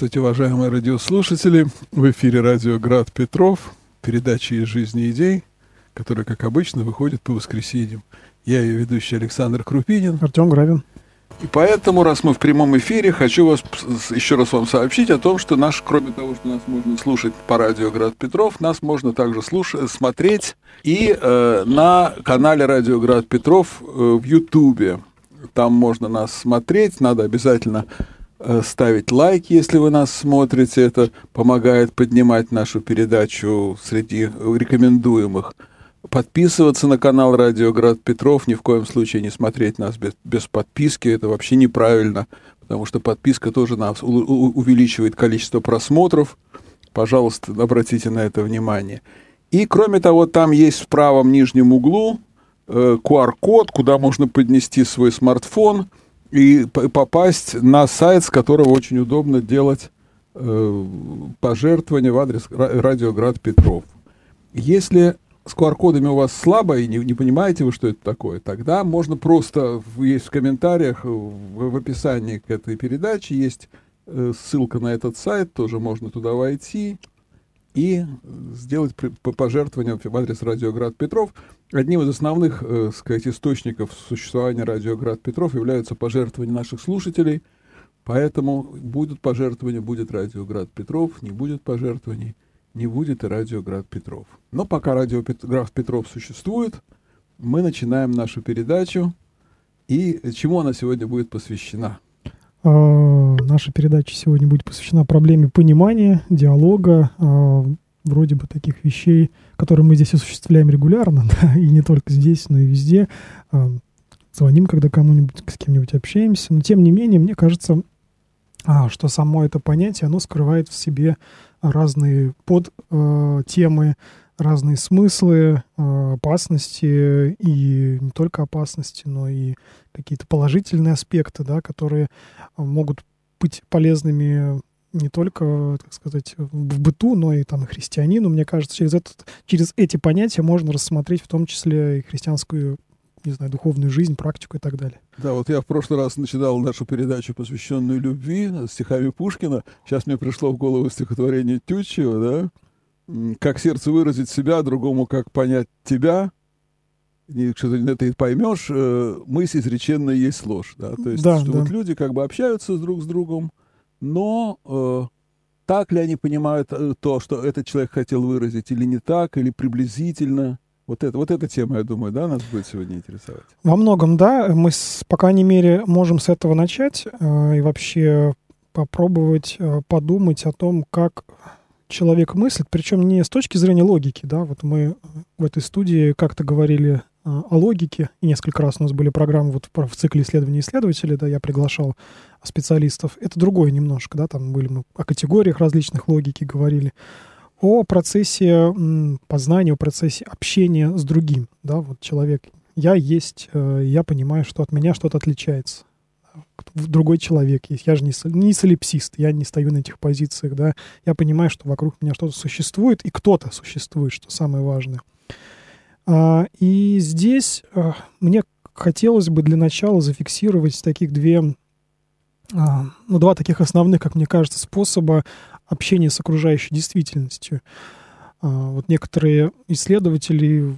Здравствуйте, уважаемые радиослушатели. В эфире радио «Град Петров», передача «Из жизни идей», которая, как обычно, выходит по воскресеньям. Я ее ведущий Александр Крупинин. Артем Гравин. И поэтому, раз мы в прямом эфире, хочу вас еще раз вам сообщить о том, что наш, кроме того, что нас можно слушать по радио «Град Петров», нас можно также слушать, смотреть и э, на канале «Радио Град Петров» э, в Ютубе. Там можно нас смотреть, надо обязательно Э, ставить лайк, если вы нас смотрите. Это помогает поднимать нашу передачу среди рекомендуемых. Подписываться на канал Радио Град Петров, ни в коем случае не смотреть нас без, без подписки, это вообще неправильно, потому что подписка тоже нас увеличивает количество просмотров. Пожалуйста, обратите на это внимание. И, кроме того, там есть в правом нижнем углу э, QR-код, куда можно поднести свой смартфон – и попасть на сайт, с которого очень удобно делать э, пожертвования в адрес Радиоград Петров. Если с QR-кодами у вас слабо и не, не понимаете вы, что это такое, тогда можно просто, есть в комментариях, в, в описании к этой передаче есть э, ссылка на этот сайт, тоже можно туда войти и сделать пожертвование в адрес Радиоград Петров. Одним из основных, э, сказать, источников существования Радиоград Петров являются пожертвования наших слушателей, поэтому будут пожертвования, будет Радиоград Петров, не будет пожертвований, не будет и Радиоград Петров. Но пока Радиоград Петров существует, мы начинаем нашу передачу. И чему она сегодня будет посвящена? А, наша передача сегодня будет посвящена проблеме понимания, диалога, а, вроде бы таких вещей, которые мы здесь осуществляем регулярно, да, и не только здесь, но и везде. А, звоним, когда кому-нибудь, с кем-нибудь общаемся. Но тем не менее, мне кажется, что само это понятие, оно скрывает в себе разные подтемы, разные смыслы, э, опасности и не только опасности, но и какие-то положительные аспекты, да, которые могут быть полезными не только, так сказать, в быту, но и там и христианину. Мне кажется, через, этот, через эти понятия можно рассмотреть в том числе и христианскую не знаю, духовную жизнь, практику и так далее. Да, вот я в прошлый раз начинал нашу передачу, посвященную любви, стихами Пушкина. Сейчас мне пришло в голову стихотворение Тютчева, да? как сердце выразить себя, другому как понять тебя, и что ты это поймешь, э, мысль изреченная есть ложь. Да? То есть, да, что да. вот люди как бы общаются друг с другом, но э, так ли они понимают э, то, что этот человек хотел выразить, или не так, или приблизительно. Вот, это, вот эта тема, я думаю, да, нас будет сегодня интересовать. Во многом, да. Мы, с, по крайней мере, можем с этого начать э, и вообще попробовать э, подумать о том, как человек мыслит, причем не с точки зрения логики, да, вот мы в этой студии как-то говорили а, о логике, и несколько раз у нас были программы вот в цикле исследований исследователей, да, я приглашал специалистов. Это другое немножко, да, там были мы о категориях различных логики говорили, о процессе познания, о процессе общения с другим, да, вот человек, я есть, э, я понимаю, что от меня что-то отличается другой человек есть. Я же не, не солипсист, я не стою на этих позициях, да. Я понимаю, что вокруг меня что-то существует, и кто-то существует, что самое важное. А, и здесь а, мне хотелось бы для начала зафиксировать таких две, ну, два таких основных, как мне кажется, способа общения с окружающей действительностью. А, вот некоторые исследователи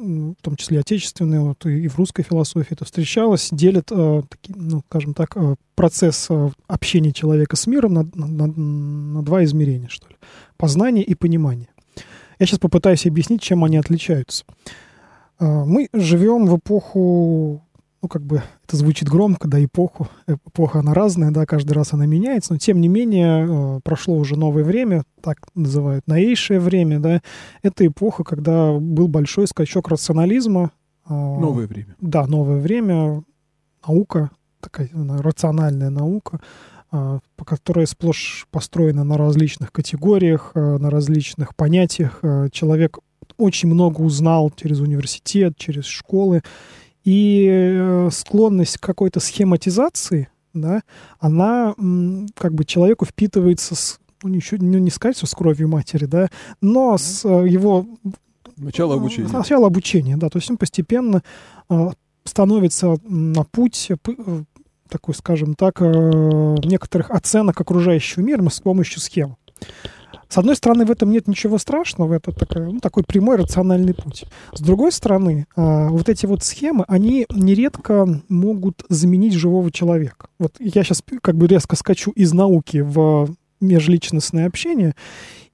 в том числе отечественные, вот и в русской философии это встречалось, делят, таки, ну, скажем так, процесс общения человека с миром на, на, на два измерения, что ли. Познание и понимание. Я сейчас попытаюсь объяснить, чем они отличаются. Мы живем в эпоху ну, как бы это звучит громко, да, эпоху. Эпоха, она разная, да, каждый раз она меняется, но тем не менее э, прошло уже новое время, так называют новейшее время, да. Это эпоха, когда был большой скачок рационализма. Э, новое время. Да, новое время, наука, такая рациональная наука, э, которая сплошь построена на различных категориях, на различных понятиях. Человек очень много узнал через университет, через школы, и э, склонность к какой-то схематизации да, она как бы человеку впитывается с, ну, ничего, ну, не сказать, что с кровью матери, да, но с э, его... Начало обучения. Начало обучения, да, то есть он постепенно э, становится на путь такой, скажем так, некоторых оценок окружающего мира с помощью схем. С одной стороны, в этом нет ничего страшного, это такой, ну, такой прямой рациональный путь. С другой стороны, а, вот эти вот схемы, они нередко могут заменить живого человека. Вот я сейчас как бы резко скачу из науки в межличностное общение,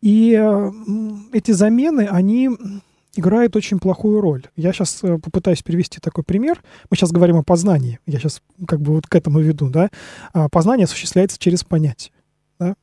и эти замены, они играют очень плохую роль. Я сейчас э, попытаюсь привести такой пример. Мы сейчас говорим о познании. Я сейчас как бы вот к этому веду, да. А, познание осуществляется через понятие. Да?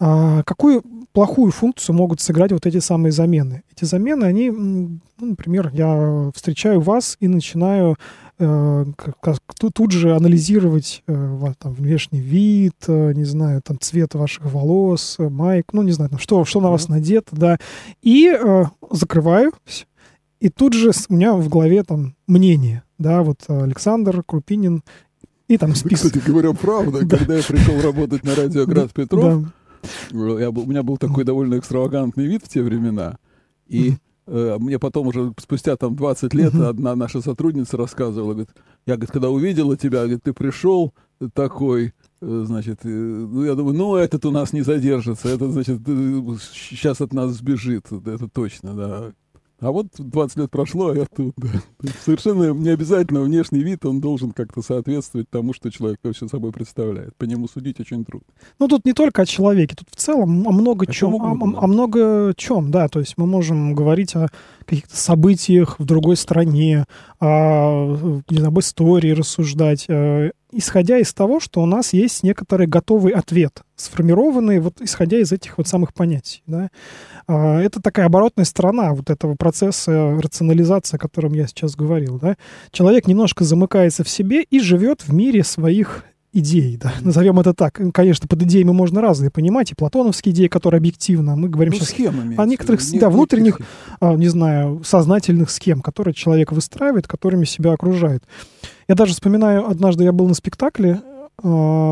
А какую плохую функцию могут сыграть вот эти самые замены? Эти замены, они, ну, например, я встречаю вас и начинаю э, как, тут, же анализировать э, там, внешний вид, э, не знаю, там цвет ваших волос, майк, ну, не знаю, там, что, что на вас надето, да, и э, закрываю, и тут же у меня в голове там мнение, да, вот Александр Крупинин и там список. Кстати говоря, правда, когда я пришел работать на радио Град Петров, я, у меня был такой довольно экстравагантный вид в те времена. И э, мне потом уже спустя там 20 лет одна наша сотрудница рассказывала, говорит, я, говорит, когда увидела тебя, говорит, ты пришел такой, э, значит, э, ну, я думаю, ну, этот у нас не задержится, этот, значит, сейчас от нас сбежит, это точно, да. А вот 20 лет прошло, а я тут. Да. Совершенно не обязательно внешний вид, он должен как-то соответствовать тому, что человек вообще собой представляет. По нему судить очень трудно. Ну, тут не только о человеке, тут в целом о много о чем. О, о, о много чем, да. То есть мы можем говорить о каких-то событиях в другой стране, о, не знаю, об истории рассуждать, э, исходя из того, что у нас есть некоторый готовый ответ, сформированный вот исходя из этих вот самых понятий. Да? А, это такая оборотная сторона вот этого процесса рационализации, о котором я сейчас говорил. Да? Человек немножко замыкается в себе и живет в мире своих идей, да, назовем это так. Конечно, под идеями можно разные понимать, и платоновские идеи, которые объективно, мы говорим ну, сейчас схемами, о некоторых, нет, да, внутренних, а, не знаю, сознательных схем, которые человек выстраивает, которыми себя окружает. Я даже вспоминаю, однажды я был на спектакле а,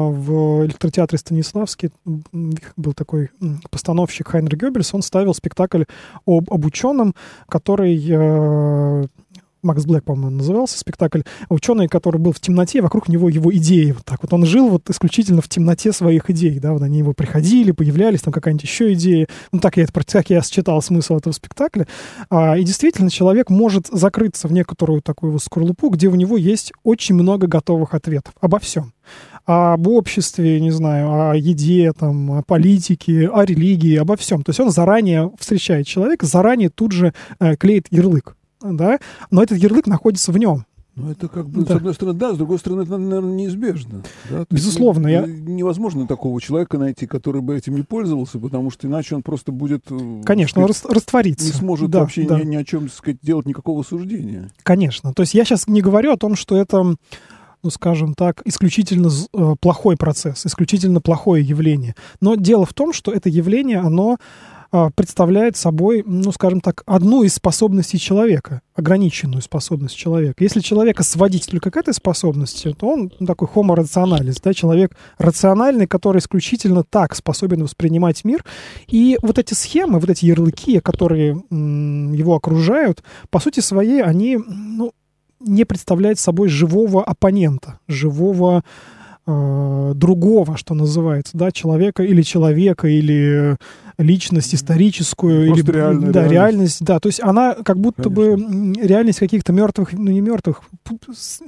в электротеатре Станиславский. Был такой постановщик Хайнер Гёбельс, он ставил спектакль об, об ученом, который а, Макс Блэк, по-моему, назывался спектакль. Ученый, который был в темноте, вокруг него его идеи. Вот так вот. Он жил вот исключительно в темноте своих идей. Да, вот они его приходили, появлялись, там какая-нибудь еще идея. Ну, так я, это, так я считал смысл этого спектакля. А, и действительно, человек может закрыться в некоторую такую вот скорлупу, где у него есть очень много готовых ответов обо всем об обществе, не знаю, о еде, там, о политике, о религии, обо всем. То есть он заранее встречает человека, заранее тут же э, клеит ярлык да, но этот ярлык находится в нем. Ну, это как бы, да. с одной стороны, да, с другой стороны, это, наверное, неизбежно. Да? Безусловно. Есть, я... Невозможно такого человека найти, который бы этим не пользовался, потому что иначе он просто будет... Э, Конечно, сказать, он растворится. Не сможет да, вообще да. Ни, ни о чем сказать, делать никакого суждения. Конечно. То есть я сейчас не говорю о том, что это ну, скажем так, исключительно э, плохой процесс, исключительно плохое явление. Но дело в том, что это явление, оно представляет собой, ну, скажем так, одну из способностей человека, ограниченную способность человека. Если человека сводить только к этой способности, то он ну, такой homo rationalis, да, человек рациональный, который исключительно так способен воспринимать мир. И вот эти схемы, вот эти ярлыки, которые м, его окружают, по сути своей, они, ну, не представляют собой живого оппонента, живого э, другого, что называется, да, человека или человека, или личность историческую, Просто или реальная да, реальность. реальность, да, то есть она как будто Конечно. бы реальность каких-то мертвых, ну не мертвых,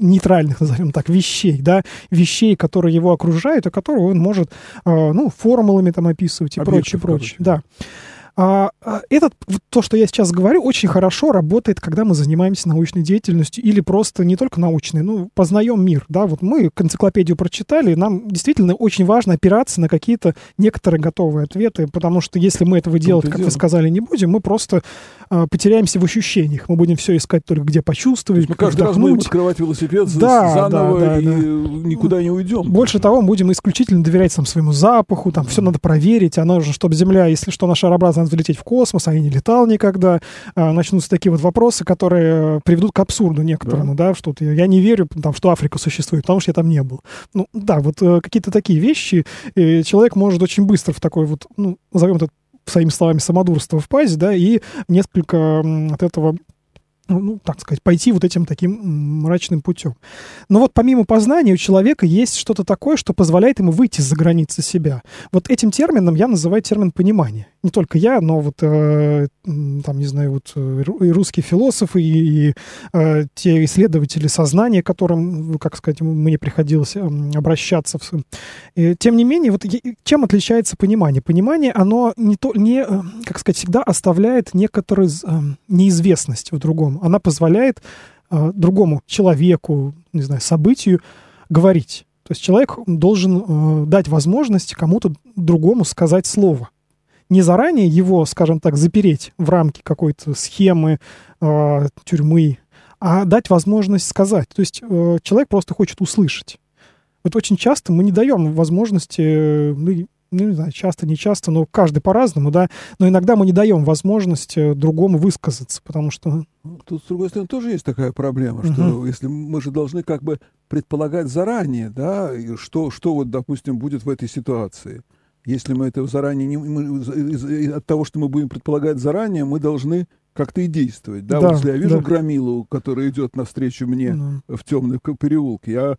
нейтральных, назовем так, вещей, да, вещей, которые его окружают, и которые он может, э, ну, формулами там описывать и прочее, прочее, да. А, а, этот, то, что я сейчас говорю, очень хорошо работает, когда мы занимаемся научной деятельностью или просто не только научной, ну, познаем мир, да, вот мы энциклопедию прочитали, нам действительно очень важно опираться на какие-то некоторые готовые ответы, потому что если мы этого делать, как дело. вы сказали, не будем, мы просто а, потеряемся в ощущениях, мы будем все искать только где почувствовать, мы каждый раз будем открывать велосипед да, заново да, да, и да. никуда не уйдем. Больше того, мы будем исключительно доверять сам своему запаху, там, все надо проверить, оно же, чтобы Земля, если что, наша шарообразная взлететь в космос, а я не летал никогда. А, начнутся такие вот вопросы, которые приведут к абсурду некоторому, да, да что я не верю, там, что Африка существует, потому что я там не был. Ну, да, вот э, какие-то такие вещи, человек может очень быстро в такой вот, ну, назовем это своими словами, самодурство впасть, да, и несколько от этого ну, ну, так сказать, пойти вот этим таким мрачным путем. Но вот помимо познания у человека есть что-то такое, что позволяет ему выйти за границы себя. Вот этим термином я называю термин понимания. Не только я, но вот, э, там, не знаю, вот э, и русские философы, и, и э, те исследователи сознания, которым, как сказать, мне приходилось э, обращаться. И, тем не менее, вот чем отличается понимание? Понимание, оно не, то, не э, как сказать, всегда оставляет некоторую э, неизвестность в другом она позволяет э, другому человеку, не знаю, событию говорить. То есть человек должен э, дать возможность кому-то другому сказать слово. Не заранее его, скажем так, запереть в рамки какой-то схемы, э, тюрьмы, а дать возможность сказать. То есть э, человек просто хочет услышать. Вот очень часто мы не даем возможности, ну, ну, не знаю, часто, не часто, но каждый по-разному, да, но иногда мы не даем возможность э, другому высказаться, потому что... Ну, тут, с другой стороны, тоже есть такая проблема, что угу. если мы же должны как бы предполагать заранее, да, что, что вот, допустим, будет в этой ситуации. Если мы это заранее не... Мы, от того, что мы будем предполагать заранее, мы должны как-то и действовать. Да, да вот если я вижу да. громилу, который идет навстречу мне да. в темный переулок, я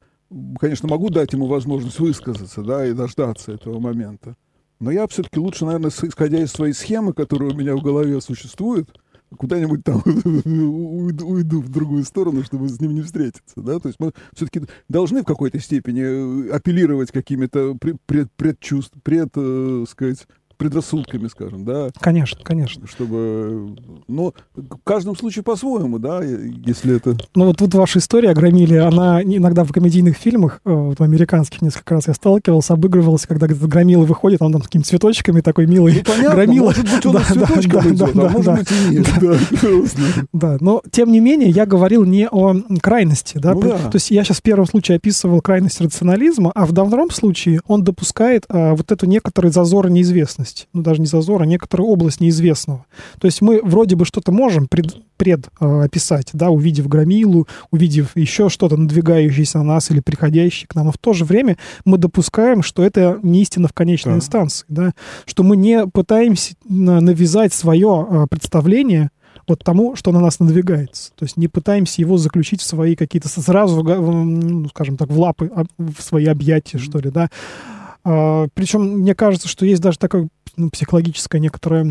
конечно, могу дать ему возможность высказаться, да, и дождаться этого момента. Но я все-таки лучше, наверное, исходя из своей схемы, которая у меня в голове существует, куда-нибудь там уйду, уйду в другую сторону, чтобы с ним не встретиться, да, то есть мы все-таки должны в какой-то степени э, апеллировать какими-то пред, предчувств, пред, э, сказать, предрассудками, скажем, да. Конечно, конечно. Чтобы, но в каждом случае по-своему, да, если это... Ну вот, вот ваша история громили, она иногда в комедийных фильмах, э, вот в американских несколько раз я сталкивался, обыгрывался, когда где-то громила выходит, он там с какими-то цветочками такой милый ну, понятно, громила. может быть, он да, цветочком да, идет, да, а да, может да, быть и нет. Да, да, но тем не менее я говорил не о крайности, да, ну, да. то есть я сейчас в первом случае описывал крайность рационализма, а в втором случае он допускает а, вот эту некоторый зазор неизвестности неизвестность, ну даже не зазор, а некоторая область неизвестного. То есть мы вроде бы что-то можем пред, пред э, описать, да, увидев громилу, увидев еще что-то надвигающееся на нас или приходящее к нам, но в то же время мы допускаем, что это не истина в конечной да. инстанции, да, что мы не пытаемся навязать свое э, представление вот тому, что на нас надвигается. То есть не пытаемся его заключить в свои какие-то сразу, ну, скажем так, в лапы, в свои объятия, mm-hmm. что ли, да. А, причем мне кажется, что есть даже такое ну, психологическое некоторое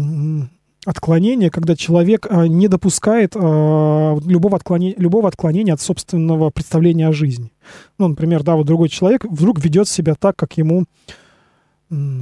отклонение, когда человек а, не допускает а, любого, отклонения, любого отклонения от собственного представления о жизни. Ну, например, да, вот другой человек вдруг ведет себя так, как ему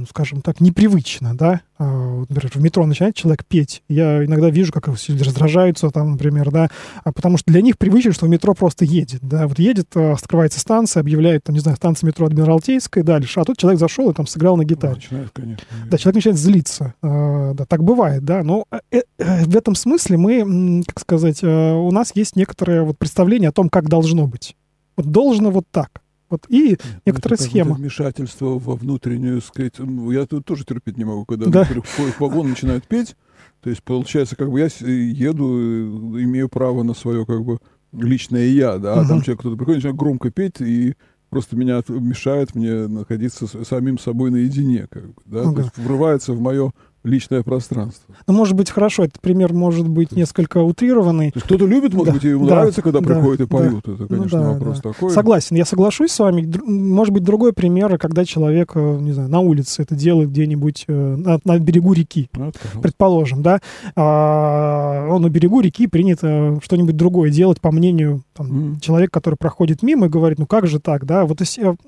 скажем так, непривычно, да, а, например, в метро начинает человек петь, я иногда вижу, как люди раздражаются там, например, да, а потому что для них привычно, что метро просто едет, да, вот едет, а, открывается станция, объявляет, там, не знаю, станция метро Адмиралтейская, дальше, а тут человек зашел и там сыграл на гитаре. Начинает, конечно. Да, человек начинает злиться, да, так бывает, да, но э, э, в этом смысле мы, как сказать, у нас есть некоторое вот представление о том, как должно быть. Вот должно вот так. Вот и ну, некоторая схема. Вмешательство во внутреннюю, сказать, я тут тоже терпеть не могу, когда да. в вагон начинают петь. То есть получается, как бы я еду, имею право на свое как бы личное я, да, а там человек кто-то приходит, начинает громко петь и просто меня мешает мне находиться с самим собой наедине, как бы, да, ага. то есть врывается в мое личное пространство. Ну, может быть, хорошо, этот пример может быть несколько утрированный. Кто-то любит, может да, быть, и ему да, нравится, когда да, приходят и поют. Да, Это, ну конечно, ну, да, вопрос да. такой. Согласен, я соглашусь с вами. Может быть, другой пример, когда человек, э, не знаю, на улице это делает где-нибудь э, на, на берегу реки, ну, предположим, да. А, он на берегу реки принято что-нибудь другое делать, по мнению там, mm. человека, который проходит мимо и говорит, ну как же так, да. Вот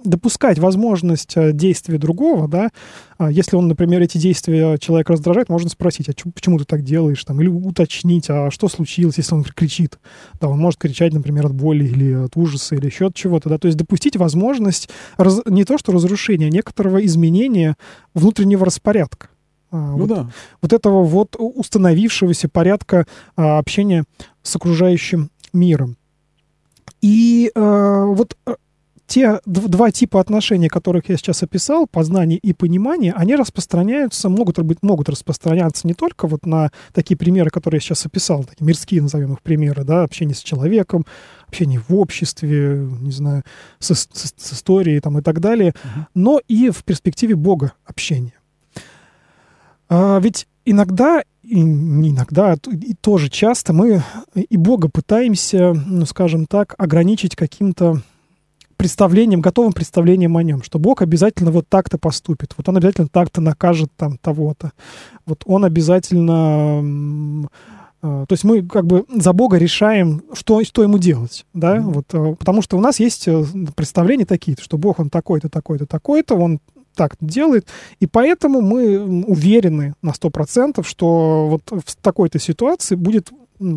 допускать возможность э, действия другого, да, если он, например, эти действия человека раздражает, можно спросить, а почему ты так делаешь, там, или уточнить, а что случилось, если он кричит. Да, он может кричать, например, от боли или от ужаса, или еще от чего-то, да, то есть допустить возможность раз, не то что разрушения, а некоторого изменения внутреннего распорядка. А, ну вот, да. вот этого вот установившегося порядка а, общения с окружающим миром. И а, вот те два типа отношений, которых я сейчас описал, познание и понимание, они распространяются, могут, быть, могут распространяться не только вот на такие примеры, которые я сейчас описал, такие мирские, назовем их примеры, да, общение с человеком, общение в обществе, не знаю, с, с, с историей там и так далее, uh-huh. но и в перспективе Бога общения. А, ведь иногда, и не иногда, а и тоже часто мы и Бога пытаемся, ну, скажем так, ограничить каким-то представлением, готовым представлением о нем, что Бог обязательно вот так-то поступит, вот он обязательно так-то накажет там того-то, вот он обязательно... Э, то есть мы как бы за Бога решаем, что, что ему делать, да, mm-hmm. вот, э, потому что у нас есть э, представления такие, что Бог, он такой-то, такой-то, такой-то, он так делает, и поэтому мы уверены на 100%, что вот в такой-то ситуации будет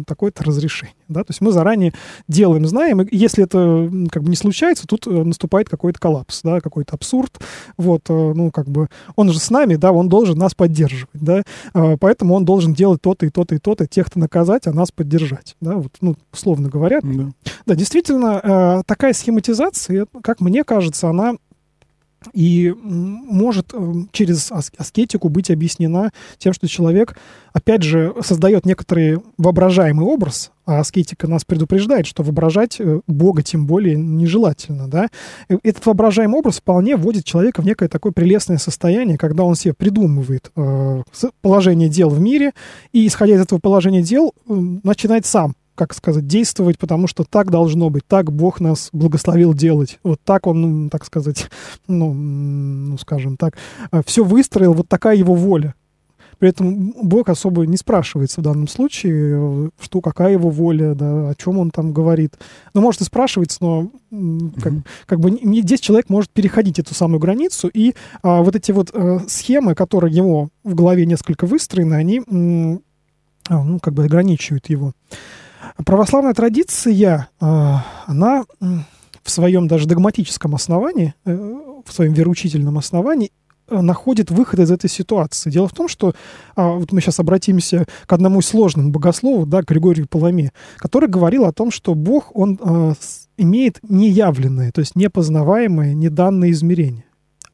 такое-то разрешение. Да? То есть мы заранее делаем, знаем, и если это как бы не случается, тут э, наступает какой-то коллапс, да, какой-то абсурд. Вот, э, ну, как бы, он же с нами, да, он должен нас поддерживать, да, а, поэтому он должен делать то-то и то-то и то-то, тех-то наказать, а нас поддержать, да, вот, ну, условно говоря. Да, да действительно, э, такая схематизация, как мне кажется, она и может э, через аскетику быть объяснена тем, что человек, опять же, создает некоторый воображаемый образ, а аскетика нас предупреждает, что воображать э, Бога тем более нежелательно, да. Этот воображаемый образ вполне вводит человека в некое такое прелестное состояние, когда он себе придумывает э, положение дел в мире, и, исходя из этого положения дел, э, начинает сам как сказать, действовать, потому что так должно быть, так Бог нас благословил делать. Вот так он, ну, так сказать, ну, ну скажем так, э, все выстроил, вот такая его воля. При этом Бог особо не спрашивается в данном случае, э, что, какая его воля, да, о чем он там говорит. Ну, может и спрашивается, но как, как бы не, здесь человек может переходить эту самую границу, и а, вот эти вот а, схемы, которые его в голове несколько выстроены, они, а, ну, как бы ограничивают его. Православная традиция, а, она в своем даже догматическом основании, э, в своем вероучительном основании э, находит выход из этой ситуации. Дело в том, что а, вот мы сейчас обратимся к одному из сложным богослову, да, Григорию Паламе, который говорил о том, что Бог, он имеет неявленное, то есть непознаваемое, неданное измерение.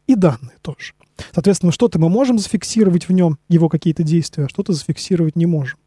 И данные тоже. Соответственно, что-то мы можем зафиксировать в нем, его какие-то действия, а что-то зафиксировать не можем.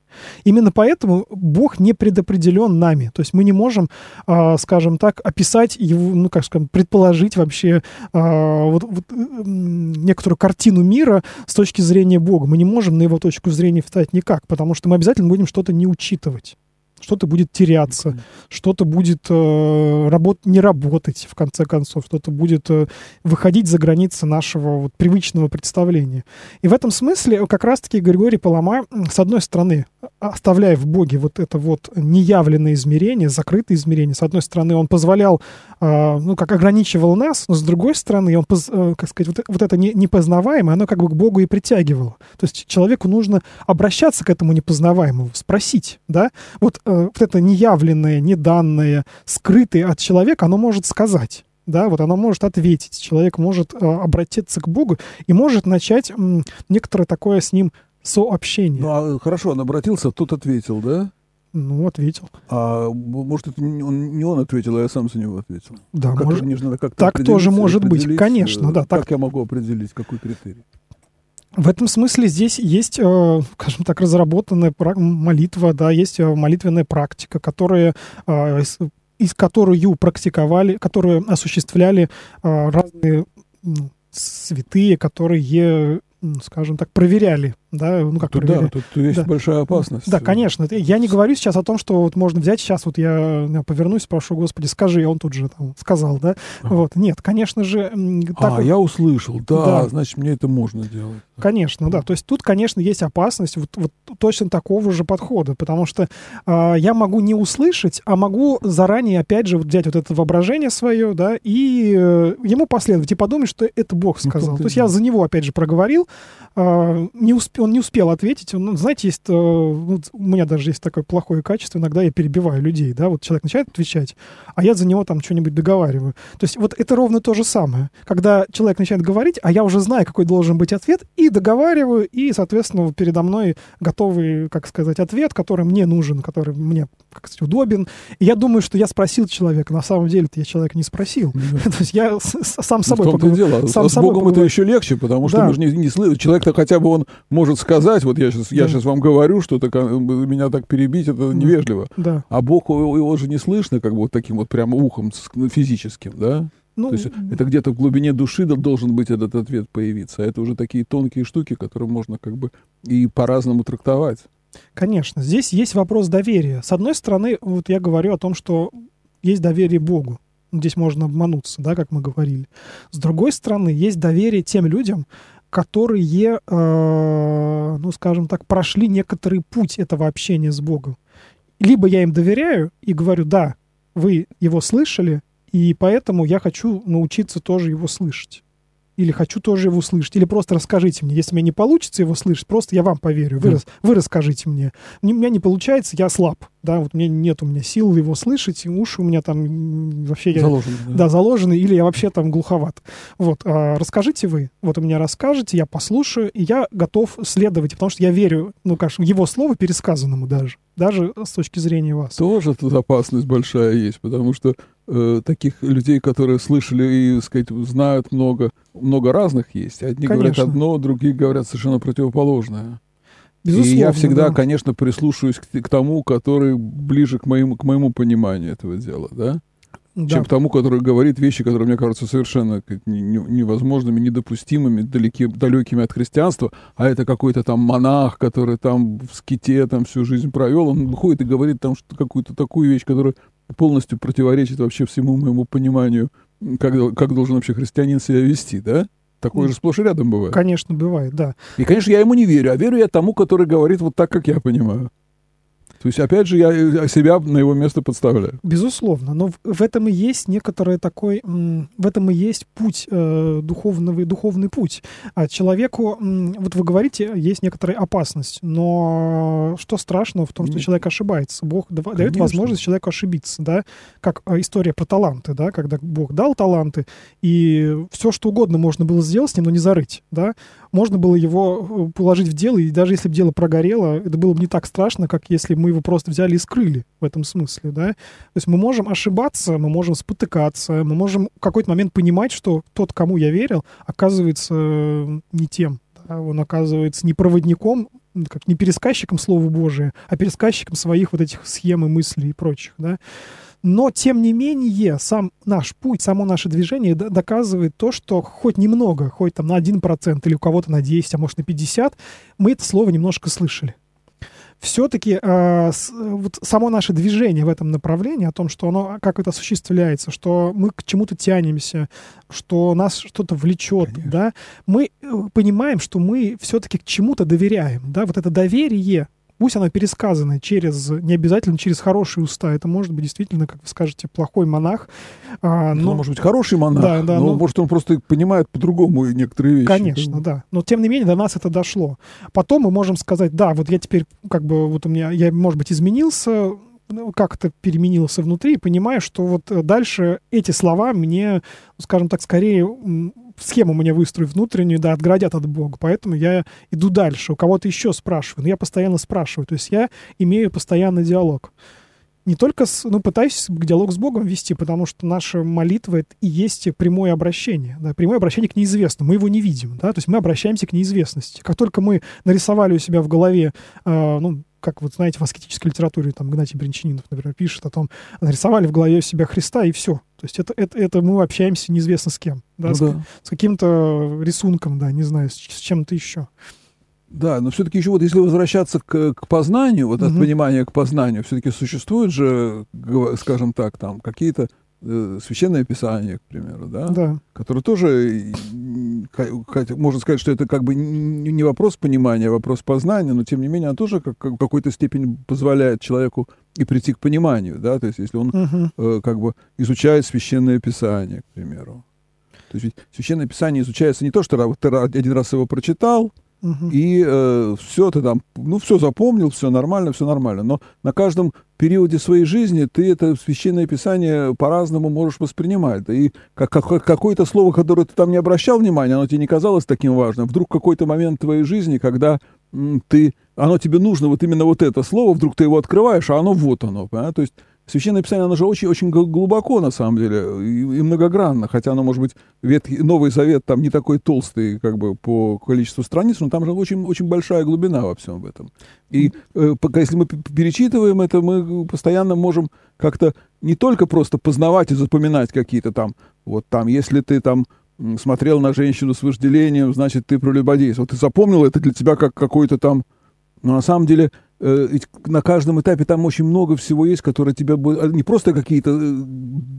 Именно поэтому Бог не предопределен нами. То есть мы не можем, э, скажем так, описать его, ну, как скажем, предположить вообще э, вот, вот, э, некоторую картину мира с точки зрения Бога. Мы не можем на его точку зрения встать никак, потому что мы обязательно будем что-то не учитывать что-то будет теряться, mm-hmm. что-то будет э, работ, не работать, в конце концов, что-то будет э, выходить за границы нашего вот, привычного представления. И в этом смысле как раз-таки Григорий Палама, с одной стороны, оставляя в Боге вот это вот неявленное измерение, закрытое измерение, с одной стороны, он позволял, э, ну, как ограничивал нас, но с другой стороны, он, поз, э, как сказать, вот, вот это не, непознаваемое, оно как бы к Богу и притягивало. То есть человеку нужно обращаться к этому непознаваемому, спросить, да, вот э, вот это неявленное, неданное, скрытое от человека, оно может сказать. Да, вот оно может ответить. Человек может э, обратиться к Богу и может начать м, некоторое такое с ним сообщение. Ну, а хорошо, он обратился, тут ответил, да? Ну, ответил. А может, это он, не он ответил, а я сам за него ответил? Да, как, может. Мне как так тоже может быть, конечно, да. Как так... я могу определить, какой критерий? В этом смысле здесь есть, э, скажем так, разработанная молитва, да, есть э, молитвенная практика, которая э, из которую практиковали, которую осуществляли разные святые, которые скажем так, проверяли да, ну как тут, да, тут есть да. большая опасность. Да, конечно. Я не говорю сейчас о том, что вот можно взять сейчас, вот я, я повернусь, спрошу, Господи, скажи, он тут же там сказал, да, а. вот. Нет, конечно же... Так, а, я услышал, да, да, значит, мне это можно делать. Конечно, да. То есть тут, конечно, есть опасность вот, вот точно такого же подхода, потому что э, я могу не услышать, а могу заранее, опять же, вот взять вот это воображение свое, да, и э, ему последовать, и подумать, что это Бог ну, сказал. Ну, То есть я за него, опять же, проговорил, э, не успел он не успел ответить. Он, ну, знаете, есть, вот у меня даже есть такое плохое качество, иногда я перебиваю людей, да, вот человек начинает отвечать, а я за него там что-нибудь договариваю. То есть вот это ровно то же самое. Когда человек начинает говорить, а я уже знаю, какой должен быть ответ, и договариваю, и, соответственно, передо мной готовый, как сказать, ответ, который мне нужен, который мне, как сказать, удобен. И я думаю, что я спросил человека. На самом деле я человека не спросил. То есть я сам с Ну, собой сам С Богом это еще легче, потому что мы же не. Человек-то хотя бы он может сказать, вот я сейчас, вам говорю, что меня так перебить, это невежливо. А Бог, его, его же не слышно, как бы вот таким вот прямо ухом физическим, да? Ну, То есть это где-то в глубине души дол- должен быть этот ответ появиться. А это уже такие тонкие штуки, которые можно как бы и по-разному трактовать. Конечно, здесь есть вопрос доверия. С одной стороны, вот я говорю о том, что есть доверие Богу. Здесь можно обмануться, да, как мы говорили. С другой стороны, есть доверие тем людям, которые, э, ну, скажем так, прошли некоторый путь этого общения с Богом. Либо я им доверяю и говорю, да, вы его слышали, и поэтому я хочу научиться тоже его слышать. Или хочу тоже его слышать. Или просто расскажите мне. Если меня не получится его слышать, просто я вам поверю. Вы, рас- вы расскажите мне. Не- У меня не получается, я слаб. Да, вот мне нет у меня сил его слышать, и уши у меня там вообще... я- Заложено. да, заложены, или я вообще там глуховат. Вот, а, расскажите вы, вот у меня расскажете, я послушаю, и я готов следовать, потому что я верю, ну, конечно, его слову пересказанному даже, даже с точки зрения вас. Тоже тут опасность большая есть, потому что э, таких людей, которые слышали и, сказать, знают много, много разных есть. Одни говорят Конечно. одно, другие говорят совершенно противоположное. Безусловно, и я всегда, да. конечно, прислушиваюсь к, к тому, который ближе к моему, к моему пониманию этого дела, да? Да. чем к тому, который говорит вещи, которые мне кажутся совершенно как не- не- невозможными, недопустимыми, далеки, далекими от христианства, а это какой-то там монах, который там в ските там всю жизнь провел, он выходит и говорит там что какую-то такую вещь, которая полностью противоречит вообще всему моему пониманию, как, как должен вообще христианин себя вести, да? Такое же сплошь и рядом бывает. Конечно, бывает, да. И, конечно, я ему не верю, а верю я тому, который говорит вот так, как я понимаю. То есть, опять же, я э, себя на его место подставляю. Безусловно, но в, в этом и есть некоторый такой, в этом и есть путь э, духовного, духовный путь. А человеку, вот вы говорите, есть некоторая опасность, но что страшного в том, что Нет. человек ошибается? Бог дава- дает Конечно. возможность человеку ошибиться, да, как э, история про таланты, да, когда Бог дал таланты, и все что угодно можно было сделать с ним, но не зарыть, да, можно было его положить в дело, и даже если бы дело прогорело, это было бы не так страшно, как если мы его просто взяли и скрыли в этом смысле, да. То есть мы можем ошибаться, мы можем спотыкаться, мы можем в какой-то момент понимать, что тот, кому я верил, оказывается э, не тем. да, Он оказывается не проводником, как не пересказчиком Слова Божия, а пересказчиком своих вот этих схем и мыслей и прочих, да. Но, тем не менее, сам наш путь, само наше движение доказывает то, что хоть немного, хоть там на 1% или у кого-то на 10, а может на 50, мы это слово немножко слышали. Все-таки вот само наше движение в этом направлении, о том, что оно как это осуществляется, что мы к чему-то тянемся, что нас что-то влечет, Конечно. да, мы э, понимаем, что мы все-таки к чему-то доверяем, да, вот это доверие, пусть оно пересказано через, не обязательно через хорошие уста, это может быть действительно, как вы скажете, плохой монах, а, Ну, но, может быть, хороший монах, Да, да, но, ну- может, он просто понимает по-другому некоторые вещи. Конечно, да. Но тем не менее до нас это дошло. Потом мы можем сказать, да, вот я теперь как бы вот у меня, я, может быть, изменился, ну, как-то переменился внутри, и понимаю, что вот э, дальше эти слова мне, ну, скажем так, скорее схему мне выстроив внутреннюю, да, отградят от Бога. Поэтому я иду дальше. У кого-то еще спрашиваю, но я постоянно спрашиваю. То есть я имею постоянный диалог. Не только, с, ну, пытаюсь диалог с Богом вести, потому что наша молитва это и есть прямое обращение. Да, прямое обращение к неизвестному. Мы его не видим. Да? То есть мы обращаемся к неизвестности. Как только мы нарисовали у себя в голове, э, ну, как вот знаете, в аскетической литературе, там Игнатий Бринчанинов, например, пишет о том, нарисовали в голове себя Христа, и все. То есть это, это, это мы общаемся неизвестно с кем. Да, Ну с, да. с каким-то рисунком, да, не знаю, с, с чем-то еще. Да, но все-таки еще вот если возвращаться к, к познанию, вот от Мгм. понимания к познанию, все-таки существуют же, скажем так, там какие-то э, священные писания, к примеру, да, Да. которые тоже, хотя можно сказать, что это как бы не вопрос понимания, а вопрос познания, но тем не менее, он тоже как, как в какой-то степени позволяет человеку и прийти к пониманию, да, то есть если он Мгм. э, как бы изучает священное писание, к примеру. То есть священное писание изучается не то, что ты один раз его прочитал, угу. и э, все ты там, ну, все запомнил, все нормально, все нормально. Но на каждом периоде своей жизни ты это священное писание по-разному можешь воспринимать. И как, как, какое-то слово, которое ты там не обращал внимания, оно тебе не казалось таким важным. Вдруг какой-то момент твоей жизни, когда м, ты, оно тебе нужно, вот именно вот это слово, вдруг ты его открываешь, а оно вот оно. Понимаешь? То есть Священное Писание, оно же очень, очень глубоко, на самом деле, и, и многогранно, хотя оно, может быть, Ветхий, Новый Завет там не такой толстый, как бы, по количеству страниц, но там же очень, очень большая глубина во всем этом. И э, если мы перечитываем это, мы постоянно можем как-то не только просто познавать и запоминать какие-то там, вот там, если ты там смотрел на женщину с вожделением, значит, ты прелюбодействовал. Ты запомнил это для тебя как какой-то там... Но на самом деле на каждом этапе там очень много всего есть, которое тебя будет... А, не просто какие-то э,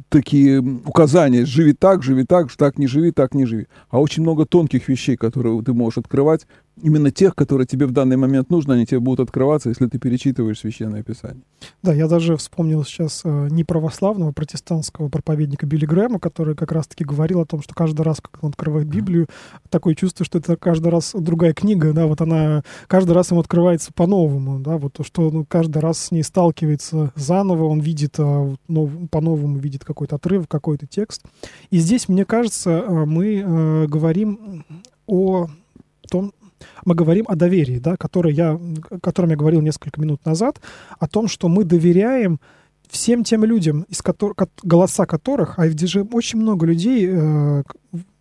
такие указания, живи так, живи так, так не живи, так не живи, а очень много тонких вещей, которые ты можешь открывать, именно тех, которые тебе в данный момент нужны, они тебе будут открываться, если ты перечитываешь Священное Писание. Да, я даже вспомнил сейчас э, не православного, протестантского проповедника Билли Грэма, который как раз-таки говорил о том, что каждый раз, как он открывает Библию, такое чувство, что это каждый раз другая книга, да, вот она каждый раз ему открывается по-новому, да, вот то, что ну, каждый раз с ней сталкивается заново, он видит, а, по-новому видит какой-то отрыв, какой-то текст. И здесь, мне кажется, а, мы э, говорим о том, мы говорим о доверии, да, которое я, о котором я говорил несколько минут назад, о том, что мы доверяем всем тем людям, из которых, голоса которых, а где же очень много людей э,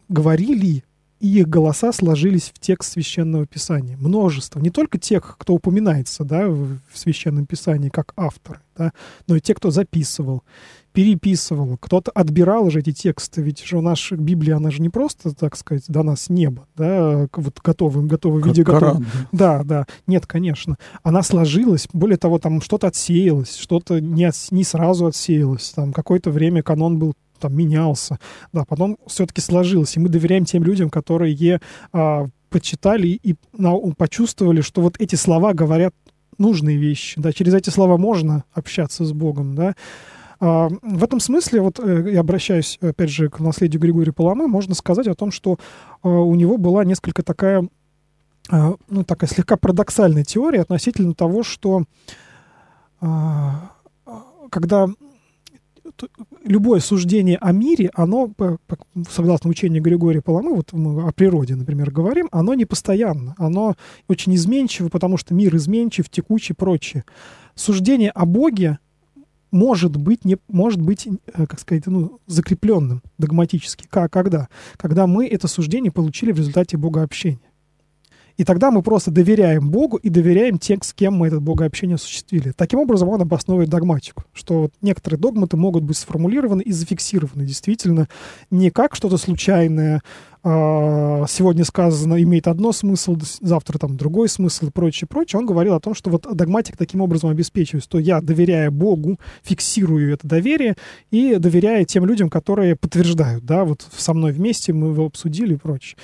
говорили и их голоса сложились в текст Священного Писания. Множество. Не только тех, кто упоминается да, в Священном Писании как авторы, да, но и те, кто записывал, переписывал, кто-то отбирал уже эти тексты. Ведь же наша Библия, она же не просто, так сказать, до нас неба, да, вот готовым, готовый видео. Готов... Да, да. Нет, конечно. Она сложилась. Более того, там что-то отсеялось, что-то не, от... не сразу отсеялось. Там какое-то время канон был там менялся, да, потом все-таки сложилось, и мы доверяем тем людям, которые а, почитали и на, почувствовали, что вот эти слова говорят нужные вещи, да, через эти слова можно общаться с Богом, да. А, в этом смысле, вот э, я обращаюсь, опять же, к наследию Григория Паламы, можно сказать о том, что а, у него была несколько такая, а, ну, такая слегка парадоксальная теория относительно того, что когда любое суждение о мире, оно, согласно учению Григория Паламы, вот мы о природе, например, говорим, оно не постоянно, оно очень изменчиво, потому что мир изменчив, текучий, прочее. Суждение о Боге может быть, не, может быть э, как сказать, ну, закрепленным догматически. Как, когда? Когда мы это суждение получили в результате богообщения. И тогда мы просто доверяем Богу и доверяем тем, с кем мы это богообщение осуществили. Таким образом, он обосновывает догматику, что вот некоторые догматы могут быть сформулированы и зафиксированы действительно не как что-то случайное, сегодня сказано имеет одно смысл, завтра там другой смысл и прочее, прочее. Он говорил о том, что вот догматик таким образом обеспечивает, что я, доверяя Богу, фиксирую это доверие и доверяя тем людям, которые подтверждают, да, вот со мной вместе мы его обсудили и прочее.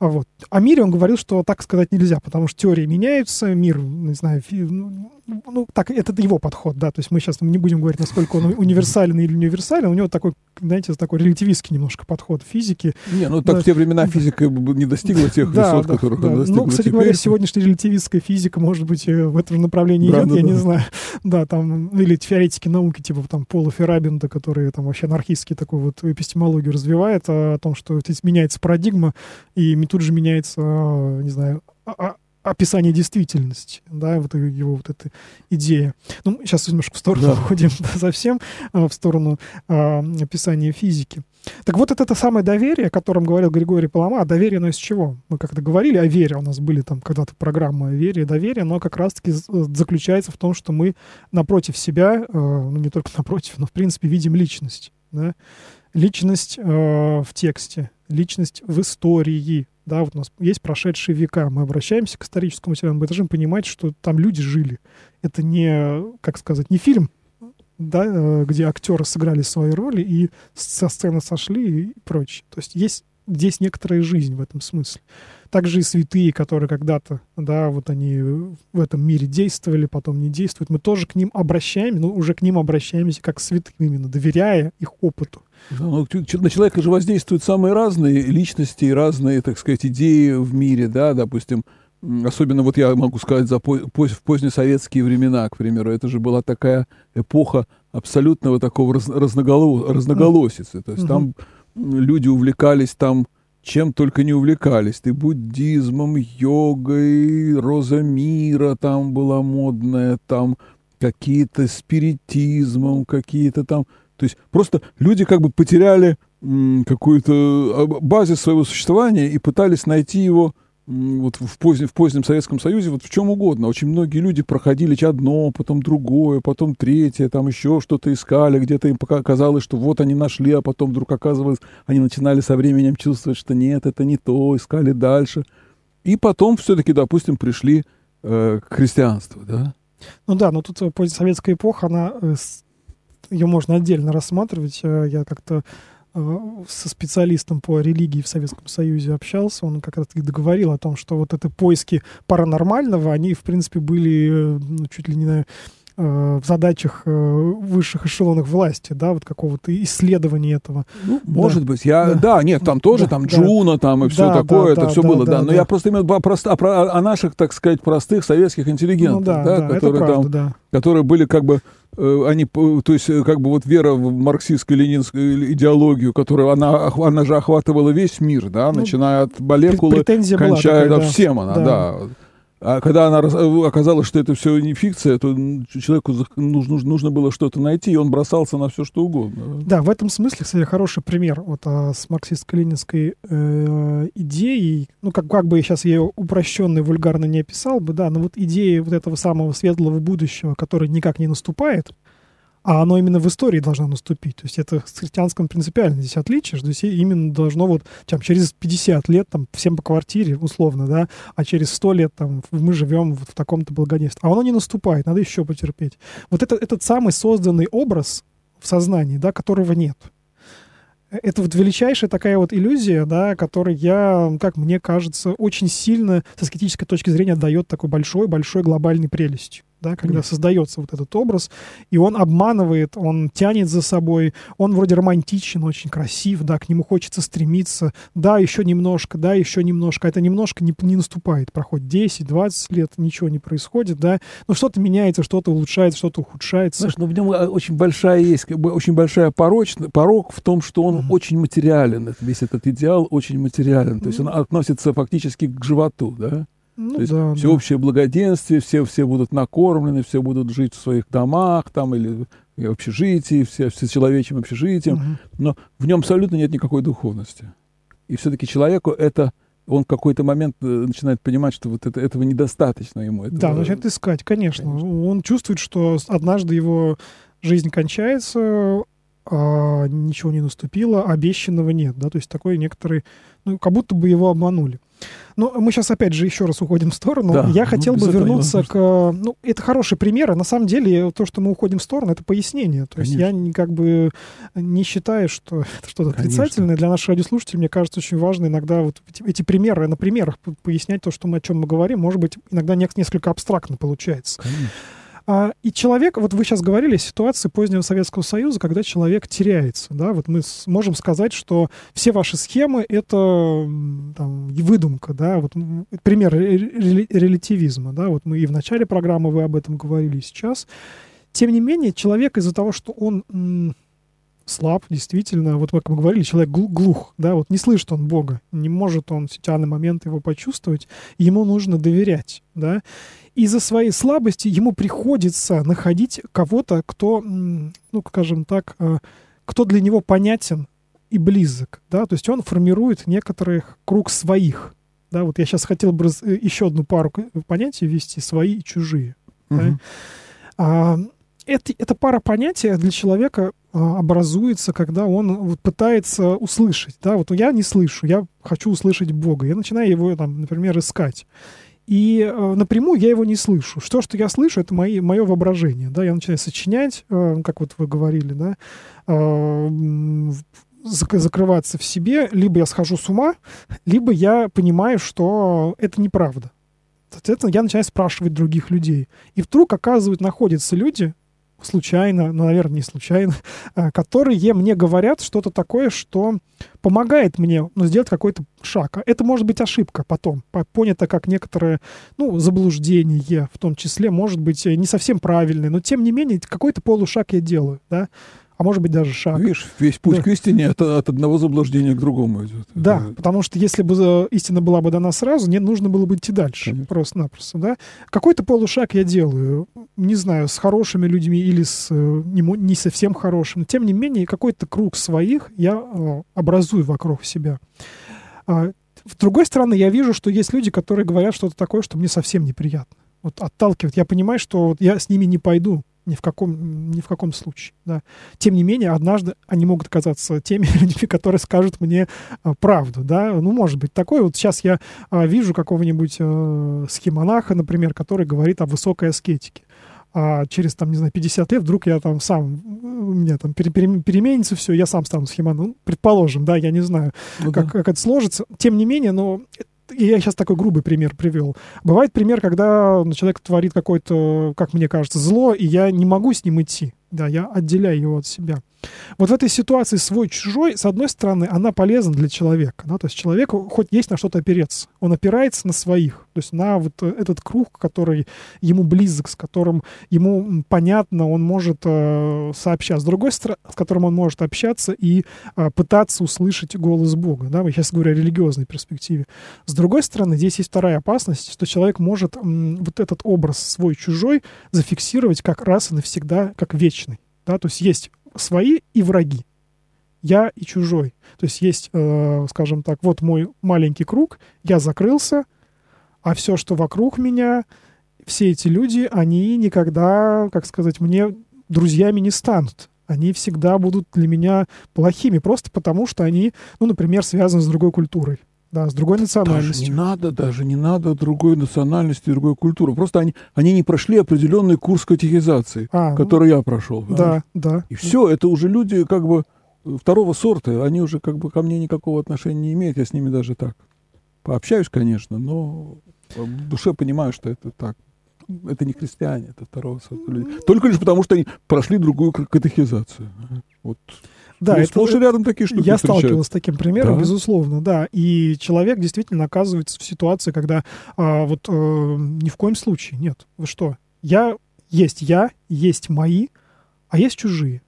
А вот. О мире он говорил, что так сказать нельзя, потому что теории меняются, мир, не знаю, ну, ну, так, это его подход, да, то есть мы сейчас не будем говорить, насколько он универсален или универсален, у него такой, знаете, такой релятивистский немножко подход физики. Не, ну так да. в те времена физика не достигла тех да, высот, да, которых да. она достигла Ну, кстати теперь. говоря, сегодняшняя релятивистская физика, может быть, э, в этом направлении да, идет, да, я да. не знаю. Да, там, или теоретики науки, типа там Пола Феррабинда, которые там вообще анархистский такой вот эпистемологию развивает, о том, что здесь меняется парадигма, и тут же меняется, не знаю, а, а, описание действительности, да, вот его вот эта идея. Ну, сейчас немножко в сторону да. уходим да, совсем, а, в сторону а, описания физики. Так вот, это, это самое доверие, о котором говорил Григорий Палама, а доверие, оно из чего? Мы как-то говорили о вере, у нас были там когда-то программы о вере, доверие, но как раз-таки заключается в том, что мы напротив себя, э, ну, не только напротив, но, в принципе, видим личность, да? Личность э, в тексте, личность в истории, да, вот у нас есть прошедшие века, мы обращаемся к историческому материалу, мы должны понимать, что там люди жили. Это не, как сказать, не фильм, да, э, где актеры сыграли свои роли и со сцены сошли и прочее. То есть есть здесь некоторая жизнь в этом смысле. Также и святые, которые когда-то, да, вот они в этом мире действовали, потом не действуют, мы тоже к ним обращаемся, ну, уже к ним обращаемся как к святым именно, доверяя их опыту. Ну, на человека же воздействуют самые разные личности и разные, так сказать, идеи в мире, да, допустим, особенно вот я могу сказать за по- по- в позднесоветские времена, к примеру, это же была такая эпоха абсолютного такого раз- разноголо- разноголосицы. То есть там люди увлекались там чем только не увлекались. Ты буддизмом, йогой, роза мира там была модная, там какие-то спиритизмом, какие-то там... То есть просто люди как бы потеряли какую-то а, базис своего существования и пытались найти его вот в позднем, в позднем Советском Союзе вот в чем угодно. Очень многие люди проходили одно, потом другое, потом третье, там еще что-то искали, где-то им пока казалось, что вот они нашли, а потом вдруг оказывалось, они начинали со временем чувствовать, что нет, это не то, искали дальше. И потом все-таки, допустим, пришли э, к христианству, да? Ну да, но тут э, постсоветская эпоха, она э, ее можно отдельно рассматривать. Э, Я как-то э, со специалистом по религии в Советском Союзе общался, он как раз и договорил о том, что вот это поиски паранормального, они, в принципе, были э, ну, чуть ли не на в задачах высших эшелонов власти, да, вот какого-то исследования этого. Ну, может быть. Я, Да. да. нет, там тоже, Да, там да. Джуна, там и все Да, такое, да, это да, все да, было, да. да, Но да. я просто виду просто о, про- о наших, так сказать, простых советских интеллигентах, ну да, да, да, которые правда, там да. которые были как бы они, п- то есть э, как бы вот вера в марксистско-ленинскую идеологию, которая она, она же охватывала весь мир, да, Ну, начиная от молекулы, Претензия была кончая такая, да. всем она, Да. да. А когда она э, оказалось, что это все не фикция, то человеку нужно, нужно было что-то найти, и он бросался на все что угодно. Да, в этом смысле, кстати, хороший пример вот а, с марксистско-ленинской э, идеей. Ну, как, как бы я сейчас ее упрощенно и вульгарно не описал бы, да, но вот идея вот этого самого светлого будущего, которое никак не наступает, а оно именно в истории должно наступить. То есть это с христианском принципиально здесь отличие, что здесь именно должно вот там, через 50 лет там всем по квартире, условно, да, а через 100 лет там мы живем вот в таком-то благоденствии. А оно не наступает, надо еще потерпеть. Вот это, этот самый созданный образ в сознании, да, которого нет. Это вот величайшая такая вот иллюзия, да, которая, я, как мне кажется, очень сильно с аскетической точки зрения дает такой большой-большой глобальной прелестью. Да, когда создается вот этот образ, и он обманывает, он тянет за собой, он вроде романтичен, очень красив, да, к нему хочется стремиться, да, еще немножко, да, еще немножко, это немножко не, не наступает, проходит 10-20 лет, ничего не происходит, да, но что-то меняется, что-то улучшается, что-то ухудшается. Знаешь, но в нем а, очень большая есть, очень большая порочность, порог в том, что он Мгм. очень материален. Весь этот идеал очень материален. То есть он относится фактически к животу, да? Ну То есть да, да. всеобщее благоденствие, все, все будут накормлены, все будут жить в своих домах там или в общежитии, все, все человечьим общежитием. Мгм. Но в нем абсолютно нет никакой духовности. И все-таки человеку это он в какой-то момент э, начинает понимать, что вот это, этого недостаточно ему. Да, этого- начинает искать, конечно. Конечно. Он чувствует, что однажды его жизнь кончается, а ничего не наступило, обещанного нет, да, то есть такой некоторый, ну, как будто бы его обманули. Но мы сейчас опять же еще раз уходим в сторону. Да, Я ну, хотел без бы вернуться к... Ну, это хороший пример. а На самом деле, то, что мы уходим в сторону, это пояснение. То есть я Конечно. как бы не считаю, что это что-то Конечно. отрицательное. Для наших радиослушателей, мне кажется, очень важно иногда вот эти, эти примеры, на примерах пояснять то, что мы, о чем мы говорим. Может быть, иногда несколько абстрактно получается. Конечно. А, и человек, вот вы сейчас говорили о ситуации позднего Советского Союза, когда человек теряется, да, вот мы можем сказать, что все ваши схемы — это там, выдумка, да, вот пример ре- ре- релятивизма, да, вот мы и в начале программы вы об этом говорили, и сейчас. Тем не менее, человек из-за того, что он слаб, действительно, вот как мы говорили, человек гл- глух, да, вот не слышит он Бога, не может он в данный момент его почувствовать, ему нужно доверять, да, из-за своей слабости ему приходится находить кого-то, кто, ну, скажем так, э, кто для него понятен и близок, да, то есть он формирует некоторый круг своих, да, вот я сейчас хотел бы раз- э, еще одну пару к- понятий ввести, свои и чужие. Да? Мгм. А, это, эта пара понятий для человека образуется, когда он вот пытается услышать. Да? Вот я не слышу, я хочу услышать Бога. Я начинаю его, там, например, искать. И э, напрямую я его не слышу. Что, что я слышу, это мои, мое воображение. Да? Я начинаю сочинять, э, как вот вы говорили, да? э, зак- закрываться в себе. Либо я схожу с ума, либо я понимаю, что это неправда. Соответственно, я начинаю спрашивать других людей. И вдруг, оказывается, находятся люди, случайно, ну, наверное, не случайно, а, которые мне говорят что-то такое, что помогает мне ну, сделать какой-то шаг. А это может быть ошибка потом, понято как некоторое ну, заблуждение, в том числе, может быть, не совсем правильное, но тем не менее какой-то полушаг я делаю, да, а может быть даже шаг. Видишь, весь путь да. к истине от, от одного заблуждения к другому идет. Да, это... потому что если бы истина была бы дана сразу, не нужно было бы идти дальше. Просто-напросто, да. Какой-то полушаг я делаю, не знаю, с хорошими людьми или с э, не, не совсем хорошими. Тем не менее, какой-то круг своих я э, образую вокруг себя. А, с другой стороны, я вижу, что есть люди, которые говорят что-то такое, что мне совсем неприятно. Вот отталкивает. Я понимаю, что вот я с ними не пойду ни в каком, ни в каком случае. Да. Тем не менее, однажды они могут оказаться теми людьми, которые скажут мне а, правду. Да. Ну, может быть, такое. Вот сейчас я а, вижу какого-нибудь а, схемонаха, например, который говорит о высокой аскетике. А через, там, не знаю, 50 лет вдруг я там сам, у меня там пере, пере, переменится все, я сам стану схеманом. Ну, предположим, да, я не знаю, ну, как, да. как это сложится. Тем не менее, но я сейчас такой грубый пример привел. Бывает пример, когда человек творит какое-то, как мне кажется, зло, и я не могу с ним идти. Да, я отделяю его от себя. Вот в этой ситуации свой-чужой, с одной стороны, она полезна для человека. Да? То есть человеку хоть есть на что-то опереться. Он опирается на своих. То есть на вот этот круг, который ему близок, с которым ему понятно, он может э, сообщаться. С другой стороны, с которым он может общаться и э, пытаться услышать голос Бога. Да? Мы сейчас говорю о религиозной перспективе. С другой стороны, здесь есть вторая опасность, что человек может м, вот этот образ свой-чужой зафиксировать как раз и навсегда, как вечный. Да? То есть есть свои и враги. Я и чужой. То есть есть, э, скажем так, вот мой маленький круг, я закрылся, а все, что вокруг меня, все эти люди, они никогда, как сказать, мне друзьями не станут. Они всегда будут для меня плохими, просто потому что они, ну, например, связаны с другой культурой. Да, с другой национальностью. Даже не надо, даже не надо другой национальности, другой культуры. Просто они, они не прошли определенный курс катехизации, а, который ну, я прошел. Да, да. И все, это уже люди как бы второго сорта, они уже как бы ко мне никакого отношения не имеют, я с ними даже так пообщаюсь, конечно, но в душе понимаю, что это так. Это не христиане, это второго сорта люди. Только лишь потому, что они прошли другую катехизацию. Вот. Да, ну, это рядом такие штуки Я сталкивался с таким примером, да? безусловно, да. И человек действительно оказывается в ситуации, когда а, вот а, ни в коем случае нет. Вы что? Я есть я, есть мои, а есть чужие.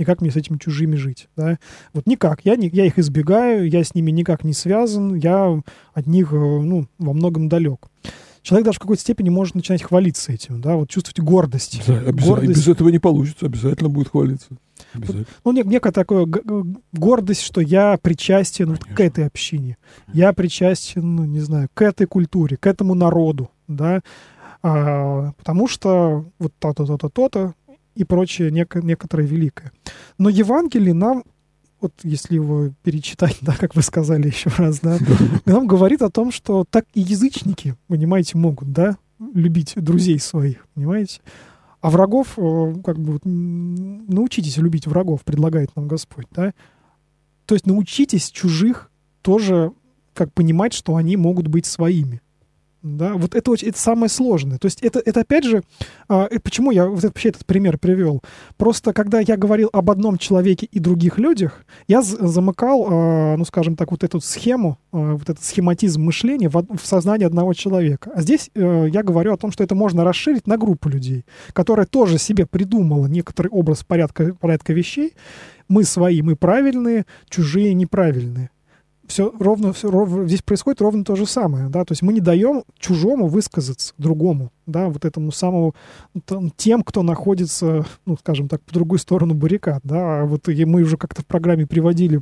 И как мне с этими чужими жить, да? Вот никак. Я, я их избегаю, я с ними никак не связан, я от них, э, ну, во многом далек человек даже в какой-то степени может начинать хвалиться этим, да, вот чувствовать гордость. Да, гордость. без этого не получится, обязательно будет хвалиться. Ну, некая такая гордость, что я причастен вот к этой общине. Я причастен, ну, не знаю, к этой культуре, к этому народу, да, а, потому что вот то-то, то-то, то-то и прочее нек- некоторое великое. Но Евангелие нам вот если его перечитать, да, как вы сказали еще раз, да, нам говорит о том, что так и язычники, понимаете, могут, да, любить друзей своих, понимаете? А врагов, э, как бы, научитесь любить врагов, предлагает нам Господь, да? То есть научитесь чужих тоже как понимать, что они могут быть своими. Да, вот это, это самое сложное. То есть это, это опять же, а, почему я вообще этот пример привел? Просто когда я говорил об одном человеке и других людях, я замыкал, а, ну скажем так, вот эту схему, а, вот этот схематизм мышления в, сознании одного человека. А здесь а, я говорю о том, что это можно расширить на группу людей, которая тоже себе придумала некоторый образ порядка, порядка вещей. Мы свои, мы правильные, чужие неправильные все ровно, все ровно, здесь происходит ровно то же самое, да, то есть мы не даем чужому высказаться другому, да, вот этому самому, там, тем, кто находится, ну, скажем так, по другую сторону баррикад, да, а вот и мы уже как-то в программе приводили,